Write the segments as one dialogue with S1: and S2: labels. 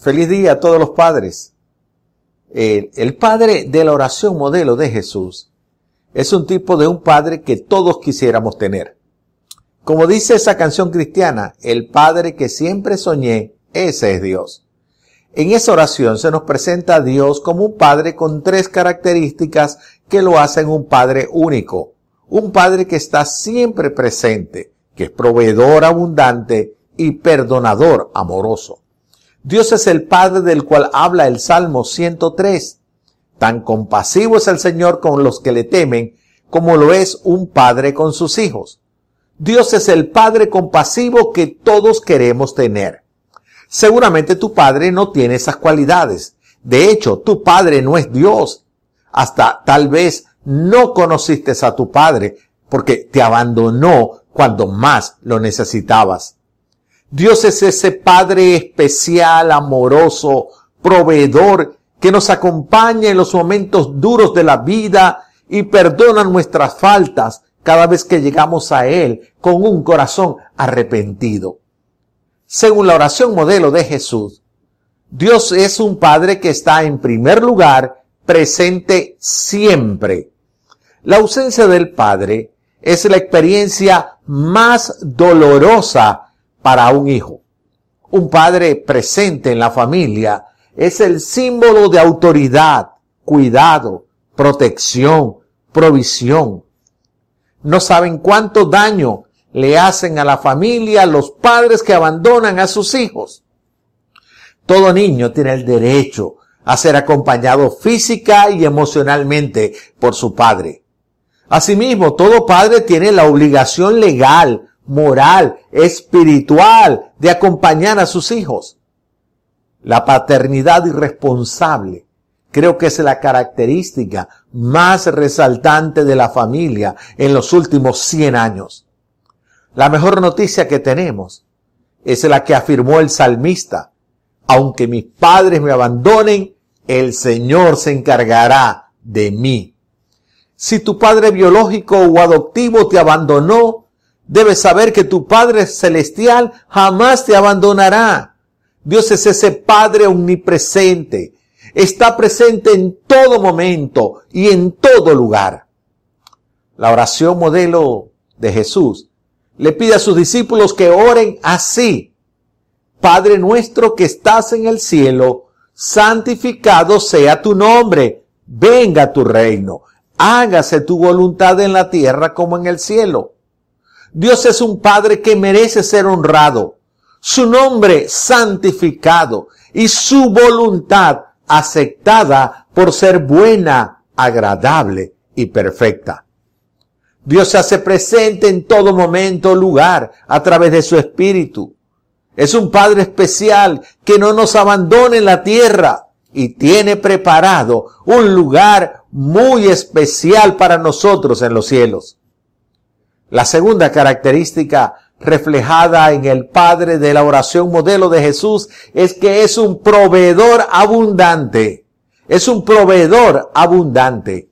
S1: Feliz día a todos los padres. El, padre de la oración modelo de Jesús es un tipo de un padre que todos quisiéramos tener. Como dice esa canción cristiana, el padre que siempre soñé, ese es Dios. En esa oración se nos presenta a Dios como un padre con tres características que lo hacen un padre único. Un padre que está siempre presente, que es proveedor abundante y perdonador amoroso. Dios es el Padre del cual habla el Salmo 103. Tan compasivo es el Señor con los que le temen como lo es un padre con sus hijos. Dios es el Padre compasivo que todos queremos tener. Seguramente tu Padre no tiene esas cualidades. De hecho, tu Padre no es Dios. Hasta tal vez no conociste a tu Padre porque te abandonó cuando más lo necesitabas. Dios es ese Padre especial, amoroso, proveedor, que nos acompaña en los momentos duros de la vida y perdona nuestras faltas cada vez que llegamos a Él con un corazón arrepentido. Según la oración modelo de Jesús, Dios es un Padre que está en primer lugar presente siempre. La ausencia del Padre es la experiencia más dolorosa para un hijo. Un padre presente en la familia es el símbolo de autoridad, cuidado, protección, provisión. No saben cuánto daño le hacen a la familia los padres que abandonan a sus hijos. Todo niño tiene el derecho a ser acompañado física y emocionalmente por su padre. Asimismo, todo padre tiene la obligación legal moral, espiritual de acompañar a sus hijos. La paternidad irresponsable creo que es la característica más resaltante de la familia en los últimos 100 años. La mejor noticia que tenemos es la que afirmó el salmista. Aunque mis padres me abandonen, el Señor se encargará de mí. Si tu padre biológico o adoptivo te abandonó, Debes saber que tu Padre Celestial jamás te abandonará. Dios es ese Padre omnipresente. Está presente en todo momento y en todo lugar. La oración modelo de Jesús le pide a sus discípulos que oren así. Padre nuestro que estás en el cielo, santificado sea tu nombre, venga tu reino, hágase tu voluntad en la tierra como en el cielo. Dios es un Padre que merece ser honrado, su nombre santificado y su voluntad aceptada por ser buena, agradable y perfecta. Dios se hace presente en todo momento, lugar, a través de su Espíritu. Es un Padre especial que no nos abandona en la tierra y tiene preparado un lugar muy especial para nosotros en los cielos. La segunda característica reflejada en el Padre de la oración modelo de Jesús es que es un proveedor abundante. Es un proveedor abundante.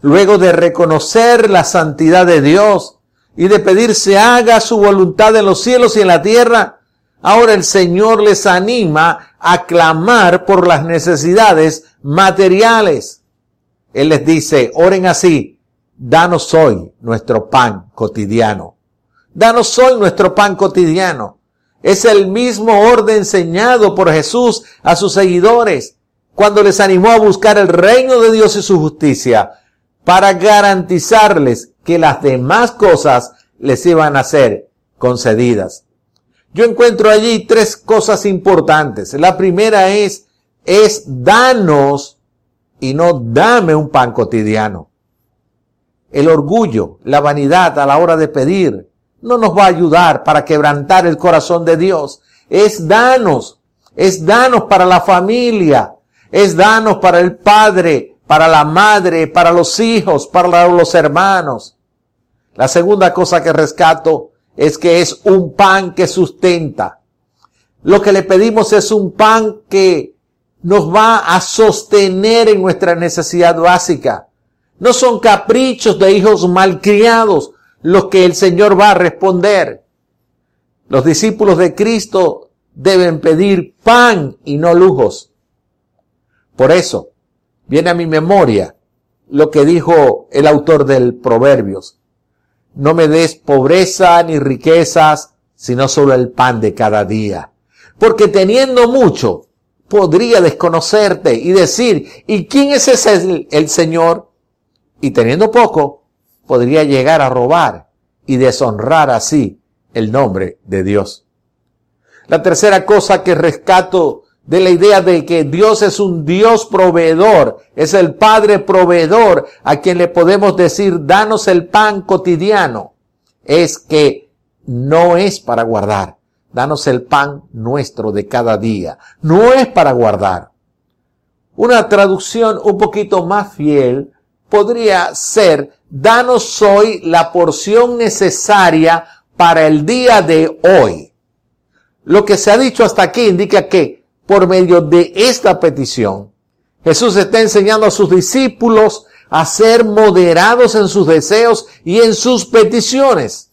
S1: Luego de reconocer la santidad de Dios y de pedir se haga su voluntad en los cielos y en la tierra, ahora el Señor les anima a clamar por las necesidades materiales. Él les dice, oren así, Danos hoy nuestro pan cotidiano. Danos hoy nuestro pan cotidiano. Es el mismo orden enseñado por Jesús a sus seguidores cuando les animó a buscar el reino de Dios y su justicia para garantizarles que las demás cosas les iban a ser concedidas. Yo encuentro allí tres cosas importantes. La primera es, es danos y no dame un pan cotidiano. El orgullo, la vanidad a la hora de pedir, no nos va a ayudar para quebrantar el corazón de Dios. Es danos, es danos para la familia, es danos para el padre, para la madre, para los hijos, para los hermanos. La segunda cosa que rescato es que es un pan que sustenta. Lo que le pedimos es un pan que nos va a sostener en nuestra necesidad básica. No son caprichos de hijos malcriados los que el Señor va a responder. Los discípulos de Cristo deben pedir pan y no lujos. Por eso, viene a mi memoria lo que dijo el autor del Proverbios. No me des pobreza ni riquezas, sino solo el pan de cada día. Porque teniendo mucho, podría desconocerte y decir, ¿y quién es ese el, el Señor? Y teniendo poco, podría llegar a robar y deshonrar así el nombre de Dios. La tercera cosa que rescato de la idea de que Dios es un Dios proveedor, es el Padre proveedor a quien le podemos decir, danos el pan cotidiano, es que no es para guardar, danos el pan nuestro de cada día, no es para guardar. Una traducción un poquito más fiel podría ser, danos hoy la porción necesaria para el día de hoy. Lo que se ha dicho hasta aquí indica que por medio de esta petición, Jesús está enseñando a sus discípulos a ser moderados en sus deseos y en sus peticiones.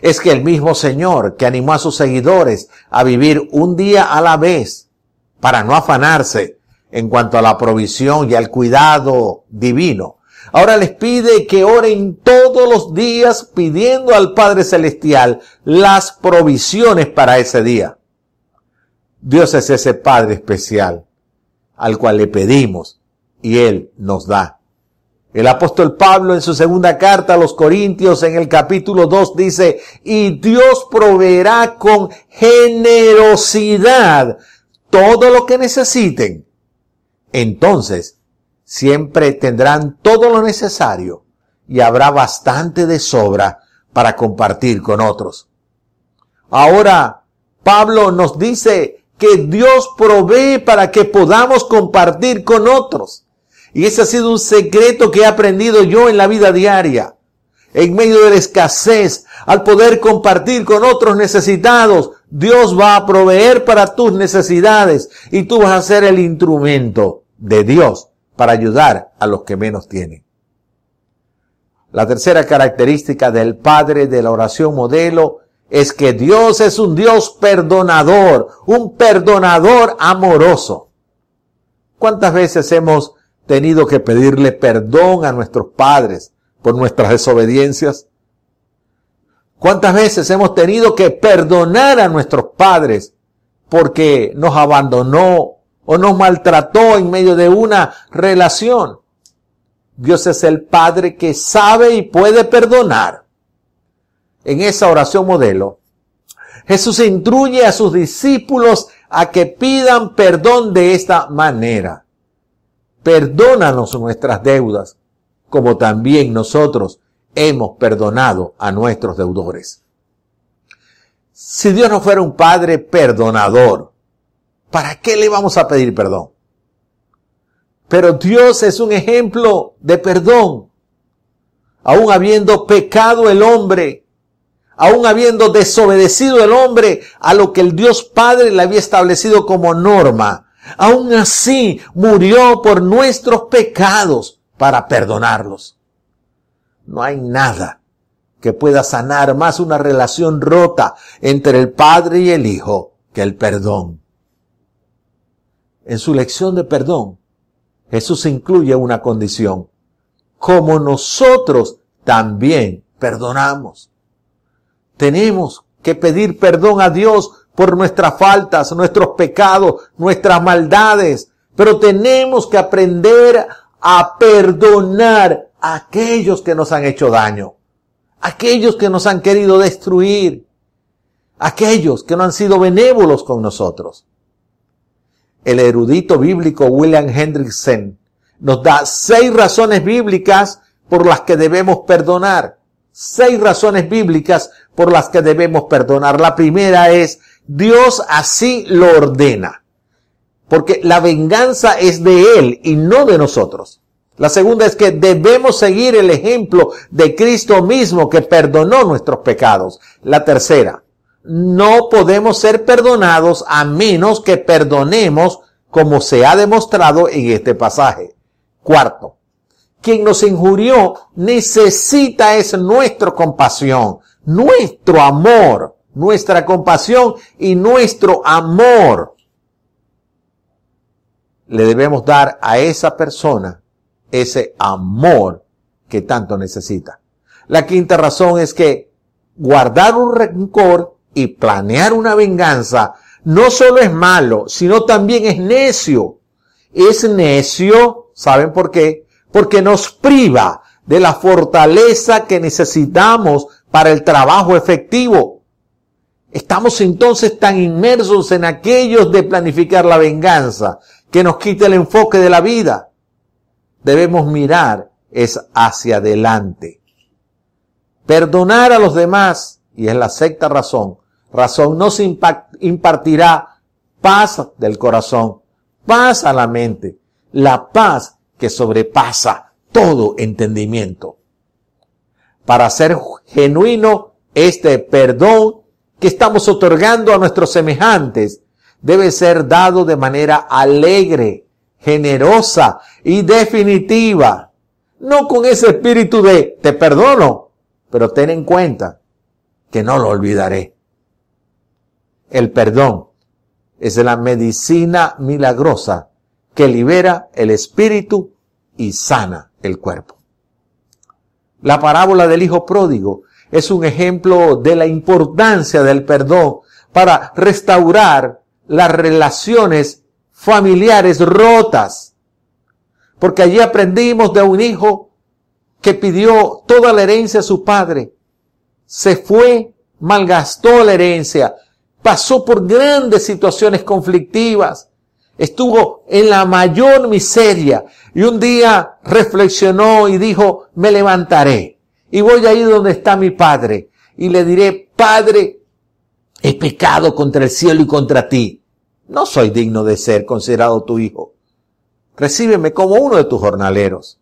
S1: Es que el mismo Señor que animó a sus seguidores a vivir un día a la vez para no afanarse en cuanto a la provisión y al cuidado divino, Ahora les pide que oren todos los días pidiendo al Padre Celestial las provisiones para ese día. Dios es ese Padre especial al cual le pedimos y Él nos da. El apóstol Pablo en su segunda carta a los Corintios en el capítulo 2 dice, y Dios proveerá con generosidad todo lo que necesiten. Entonces, siempre tendrán todo lo necesario y habrá bastante de sobra para compartir con otros. Ahora, Pablo nos dice que Dios provee para que podamos compartir con otros. Y ese ha sido un secreto que he aprendido yo en la vida diaria. En medio de la escasez, al poder compartir con otros necesitados, Dios va a proveer para tus necesidades y tú vas a ser el instrumento de Dios para ayudar a los que menos tienen. La tercera característica del Padre de la oración modelo es que Dios es un Dios perdonador, un perdonador amoroso. ¿Cuántas veces hemos tenido que pedirle perdón a nuestros padres por nuestras desobediencias? ¿Cuántas veces hemos tenido que perdonar a nuestros padres porque nos abandonó o nos maltrató en medio de una relación. Dios es el Padre que sabe y puede perdonar. En esa oración modelo, Jesús instruye a sus discípulos a que pidan perdón de esta manera. Perdónanos nuestras deudas, como también nosotros hemos perdonado a nuestros deudores. Si Dios no fuera un Padre perdonador, ¿Para qué le vamos a pedir perdón? Pero Dios es un ejemplo de perdón. Aún habiendo pecado el hombre, aún habiendo desobedecido el hombre a lo que el Dios Padre le había establecido como norma, aún así murió por nuestros pecados para perdonarlos. No hay nada que pueda sanar más una relación rota entre el Padre y el Hijo que el perdón en su lección de perdón, Jesús incluye una condición. Como nosotros también perdonamos. Tenemos que pedir perdón a Dios por nuestras faltas, nuestros pecados, nuestras maldades. Pero tenemos que aprender a perdonar aquellos que nos han hecho daño. Aquellos que nos han querido destruir. Aquellos que no han sido benévolos con nosotros el erudito bíblico William Hendrickson nos da seis razones bíblicas por las que debemos perdonar. Seis razones bíblicas por las que debemos perdonar. La primera es, Dios así lo ordena. Porque la venganza es de Él y no de nosotros. La segunda es que debemos seguir el ejemplo de Cristo mismo que perdonó nuestros pecados. La tercera, no podemos ser perdonados a menos que perdonemos como se ha demostrado en este pasaje. Cuarto, quien nos injurió necesita es nuestra compasión, nuestro amor, nuestra compasión y nuestro amor. Le debemos dar a esa persona ese amor que tanto necesita. La quinta razón es que guardar un rencor y planear una venganza no solo es malo, sino también es necio. Es necio, ¿saben por qué? Porque nos priva de la fortaleza que necesitamos para el trabajo efectivo. Estamos entonces tan inmersos en aquellos de planificar la venganza que nos quita el enfoque de la vida. Debemos mirar es hacia adelante. Perdonar a los demás, y es la sexta razón, razón no se impartirá paz del corazón, paz a la mente, la paz que sobrepasa todo entendimiento. Para ser genuino, este perdón que estamos otorgando a nuestros semejantes debe ser dado de manera alegre, generosa y definitiva. No con ese espíritu de te perdono, pero ten en cuenta que no lo olvidaré. El perdón es la medicina milagrosa que libera el espíritu y sana el cuerpo. La parábola del hijo pródigo es un ejemplo de la importancia del perdón para restaurar las relaciones familiares rotas. Porque allí aprendimos de un hijo que pidió toda la herencia a su padre. Se fue, malgastó la herencia, pasó por grandes situaciones conflictivas, estuvo en la mayor miseria y un día reflexionó y dijo, me levantaré y voy a ir donde está mi padre y le diré, Padre, he pecado contra el cielo y contra ti. No soy digno de ser considerado tu hijo. Recíbeme como uno de tus jornaleros.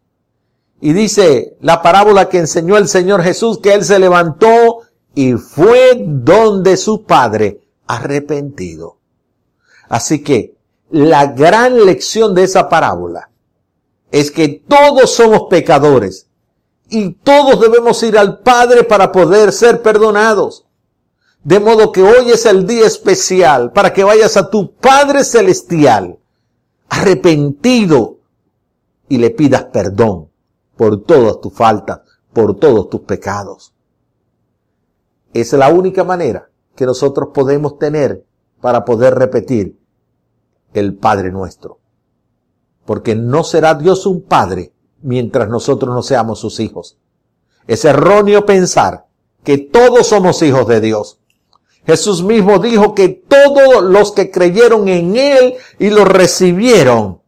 S1: Y dice la parábola que enseñó el Señor Jesús que él se levantó y fue donde su padre arrepentido. Así que la gran lección de esa parábola es que todos somos pecadores y todos debemos ir al Padre para poder ser perdonados. De modo que hoy es el día especial para que vayas a tu Padre Celestial arrepentido y le pidas perdón por todas tus faltas, por todos tus pecados. Es la única manera que nosotros podemos tener para poder repetir el Padre nuestro. Porque no será Dios un Padre mientras nosotros no seamos sus hijos. Es erróneo pensar que todos somos hijos de Dios. Jesús mismo dijo que todos los que creyeron en Él y lo recibieron,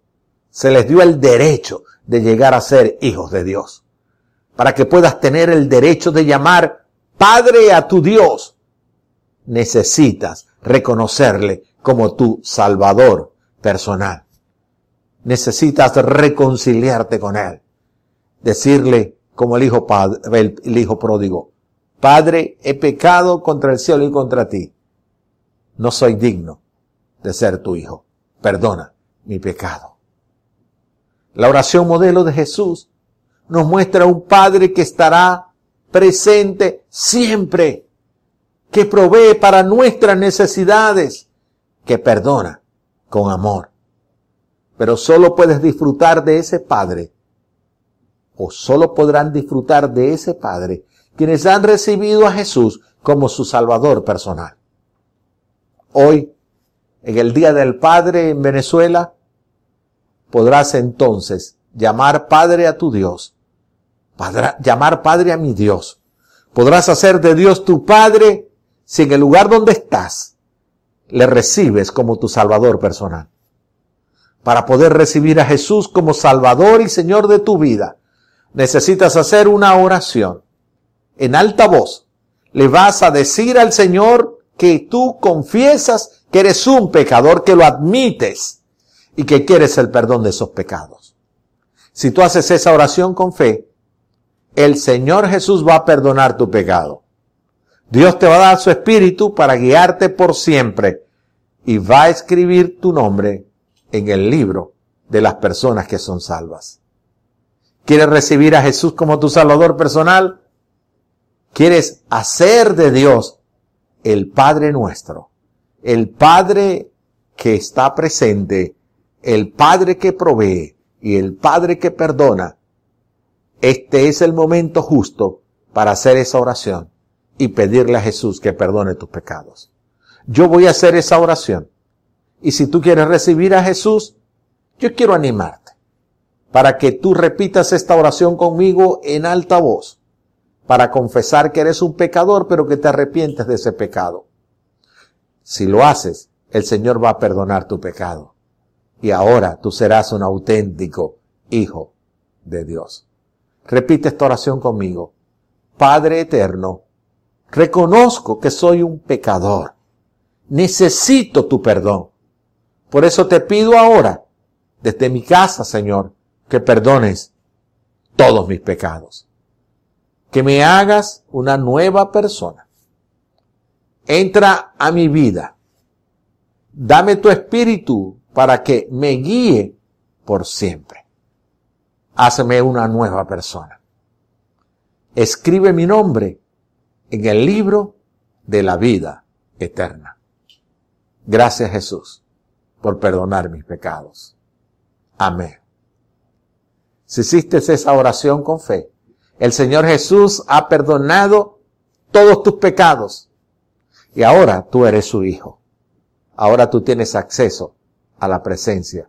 S1: se les dio el derecho de llegar a ser hijos de Dios. Para que puedas tener el derecho de llamar Padre a tu Dios, necesitas reconocerle como tu Salvador personal. Necesitas reconciliarte con Él. Decirle como el hijo, padre, el hijo pródigo, Padre, he pecado contra el cielo y contra ti. No soy digno de ser tu hijo. Perdona mi pecado. La oración modelo de Jesús nos muestra un Padre que estará presente siempre que provee para nuestras necesidades, que perdona con amor. Pero solo puedes disfrutar de ese Padre, o solo podrán disfrutar de ese Padre quienes han recibido a Jesús como su Salvador personal. Hoy, en el Día del Padre en Venezuela, podrás entonces llamar Padre a tu Dios, llamar Padre a mi Dios. Podrás hacer de Dios tu Padre si en el lugar donde estás le recibes como tu Salvador personal. Para poder recibir a Jesús como Salvador y Señor de tu vida, necesitas hacer una oración. En alta voz, le vas a decir al Señor que tú confiesas que eres un pecador, que lo admites y que quieres el perdón de esos pecados. Si tú haces esa oración con fe, el Señor Jesús va a perdonar tu pecado. Dios te va a dar su espíritu para guiarte por siempre y va a escribir tu nombre en el libro de las personas que son salvas. ¿Quieres recibir a Jesús como tu Salvador personal? ¿Quieres hacer de Dios el Padre nuestro, el Padre que está presente, el Padre que provee y el Padre que perdona, este es el momento justo para hacer esa oración y pedirle a Jesús que perdone tus pecados. Yo voy a hacer esa oración. Y si tú quieres recibir a Jesús, yo quiero animarte para que tú repitas esta oración conmigo en alta voz, para confesar que eres un pecador, pero que te arrepientes de ese pecado. Si lo haces, el Señor va a perdonar tu pecado. Y ahora tú serás un auténtico hijo de Dios. Repite esta oración conmigo. Padre eterno, reconozco que soy un pecador. Necesito tu perdón. Por eso te pido ahora, desde mi casa, Señor, que perdones todos mis pecados. Que me hagas una nueva persona. Entra a mi vida. Dame tu espíritu para que me guíe por siempre. Hazme una nueva persona. Escribe mi nombre en el libro de la vida eterna. Gracias Jesús por perdonar mis pecados. Amén. Si hiciste esa oración con fe, el Señor Jesús ha perdonado todos tus pecados. Y ahora tú eres su hijo. Ahora tú tienes acceso a la presencia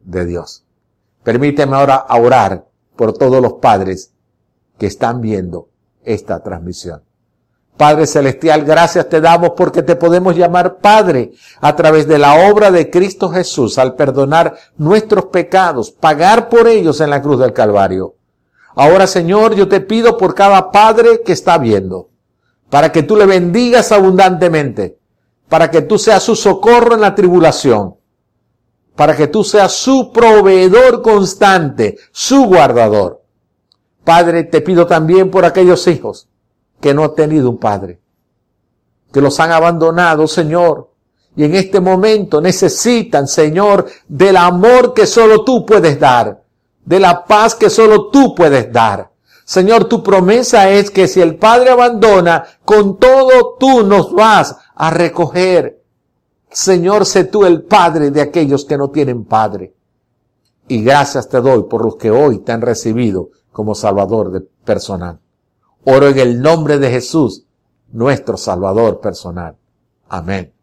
S1: de Dios. Permíteme ahora orar por todos los padres que están viendo esta transmisión. Padre Celestial, gracias te damos porque te podemos llamar Padre a través de la obra de Cristo Jesús al perdonar nuestros pecados, pagar por ellos en la cruz del Calvario. Ahora Señor, yo te pido por cada Padre que está viendo, para que tú le bendigas abundantemente, para que tú seas su socorro en la tribulación, para que tú seas su proveedor constante, su guardador. Padre, te pido también por aquellos hijos que no han tenido un padre, que los han abandonado, Señor, y en este momento necesitan, Señor, del amor que solo tú puedes dar, de la paz que solo tú puedes dar. Señor, tu promesa es que si el Padre abandona, con todo tú nos vas a recoger. Señor, sé tú el Padre de aquellos que no tienen Padre. Y gracias te doy por los que hoy te han recibido como Salvador de personal. Oro en el nombre de Jesús, nuestro Salvador personal. Amén.